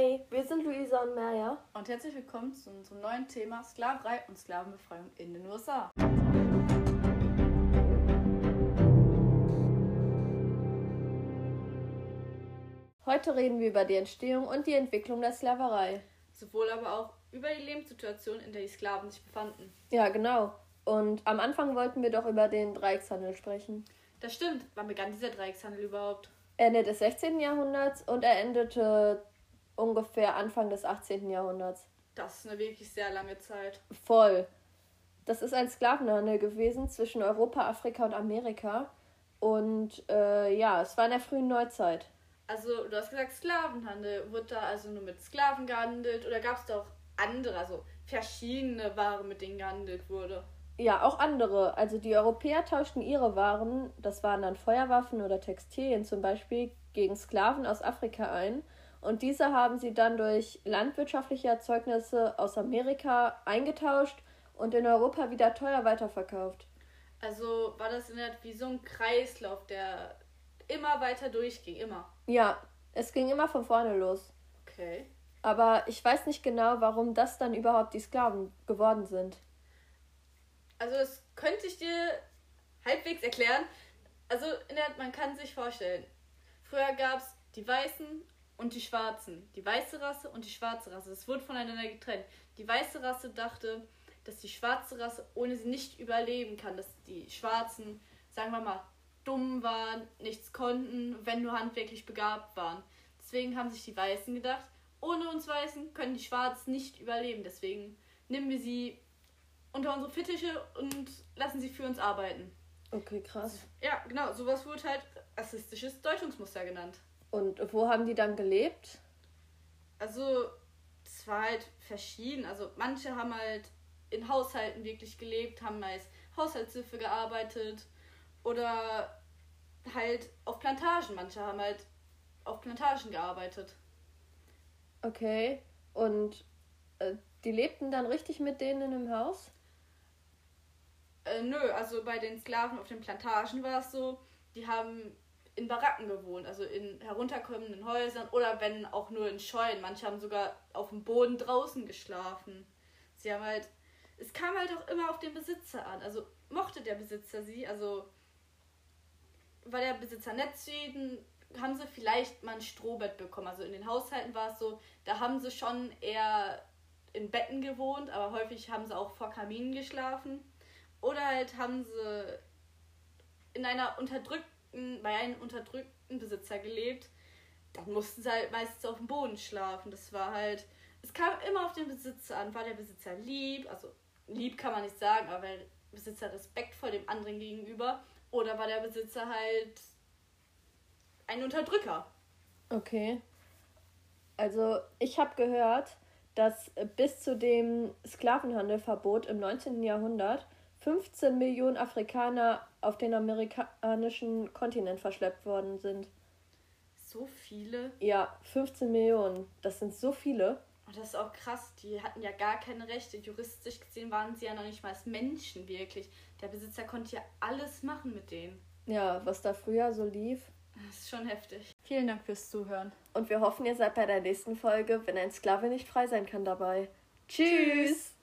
Hi, wir sind Luisa und Maya. Und herzlich willkommen zu unserem neuen Thema Sklaverei und Sklavenbefreiung in den USA. Heute reden wir über die Entstehung und die Entwicklung der Sklaverei. Sowohl aber auch über die Lebenssituation, in der die Sklaven sich befanden. Ja, genau. Und am Anfang wollten wir doch über den Dreieckshandel sprechen. Das stimmt. Wann begann dieser Dreieckshandel überhaupt? Ende des 16. Jahrhunderts und er endete ungefähr Anfang des 18. Jahrhunderts. Das ist eine wirklich sehr lange Zeit. Voll. Das ist ein Sklavenhandel gewesen zwischen Europa, Afrika und Amerika. Und äh, ja, es war in der frühen Neuzeit. Also, du hast gesagt Sklavenhandel. Wurde da also nur mit Sklaven gehandelt oder gab es da auch andere, also verschiedene Waren, mit denen gehandelt wurde? Ja, auch andere. Also die Europäer tauschten ihre Waren, das waren dann Feuerwaffen oder Textilien zum Beispiel, gegen Sklaven aus Afrika ein. Und diese haben sie dann durch landwirtschaftliche Erzeugnisse aus Amerika eingetauscht und in Europa wieder teuer weiterverkauft. Also war das in der wie so ein Kreislauf, der immer weiter durchging, immer. Ja, es ging immer von vorne los. Okay. Aber ich weiß nicht genau, warum das dann überhaupt die Sklaven geworden sind. Also das könnte ich dir halbwegs erklären. Also man kann sich vorstellen, früher gab es die Weißen und die Schwarzen. Die weiße Rasse und die schwarze Rasse. Es wurde voneinander getrennt. Die weiße Rasse dachte, dass die schwarze Rasse ohne sie nicht überleben kann. Dass die Schwarzen, sagen wir mal, dumm waren, nichts konnten, wenn nur handwerklich begabt waren. Deswegen haben sich die Weißen gedacht, ohne uns Weißen können die Schwarzen nicht überleben. Deswegen nehmen wir sie unter unsere Fittiche und lassen sie für uns arbeiten. Okay, krass. Ja, genau, sowas wurde halt rassistisches Deutungsmuster genannt. Und wo haben die dann gelebt? Also, es war halt verschieden. Also, manche haben halt in Haushalten wirklich gelebt, haben als Haushaltshilfe gearbeitet oder halt auf Plantagen. Manche haben halt auf Plantagen gearbeitet. Okay, und äh, die lebten dann richtig mit denen in einem Haus? Äh, nö, also bei den Sklaven auf den Plantagen war es so, die haben in Baracken gewohnt, also in herunterkommenden Häusern oder wenn auch nur in Scheunen. Manche haben sogar auf dem Boden draußen geschlafen. Sie haben halt, es kam halt auch immer auf den Besitzer an. Also mochte der Besitzer sie, also war der Besitzer nett zu ihnen, haben sie vielleicht mal ein Strohbett bekommen. Also in den Haushalten war es so, da haben sie schon eher in Betten gewohnt, aber häufig haben sie auch vor Kaminen geschlafen. Oder halt haben sie in einer unterdrückten, bei einem unterdrückten Besitzer gelebt. Dann mussten sie halt meistens auf dem Boden schlafen. Das war halt, es kam immer auf den Besitzer an. War der Besitzer lieb, also lieb kann man nicht sagen, aber der Besitzer respektvoll dem anderen gegenüber? Oder war der Besitzer halt ein Unterdrücker? Okay. Also ich habe gehört, dass bis zu dem Sklavenhandelverbot im 19. Jahrhundert 15 Millionen Afrikaner auf den amerikanischen Kontinent verschleppt worden sind. So viele? Ja, 15 Millionen. Das sind so viele. Und das ist auch krass. Die hatten ja gar keine Rechte. Juristisch gesehen waren sie ja noch nicht mal als Menschen wirklich. Der Besitzer konnte ja alles machen mit denen. Ja, was da früher so lief. Das ist schon heftig. Vielen Dank fürs Zuhören. Und wir hoffen, ihr seid bei der nächsten Folge, wenn ein Sklave nicht frei sein kann, dabei. Tschüss. Tschüss.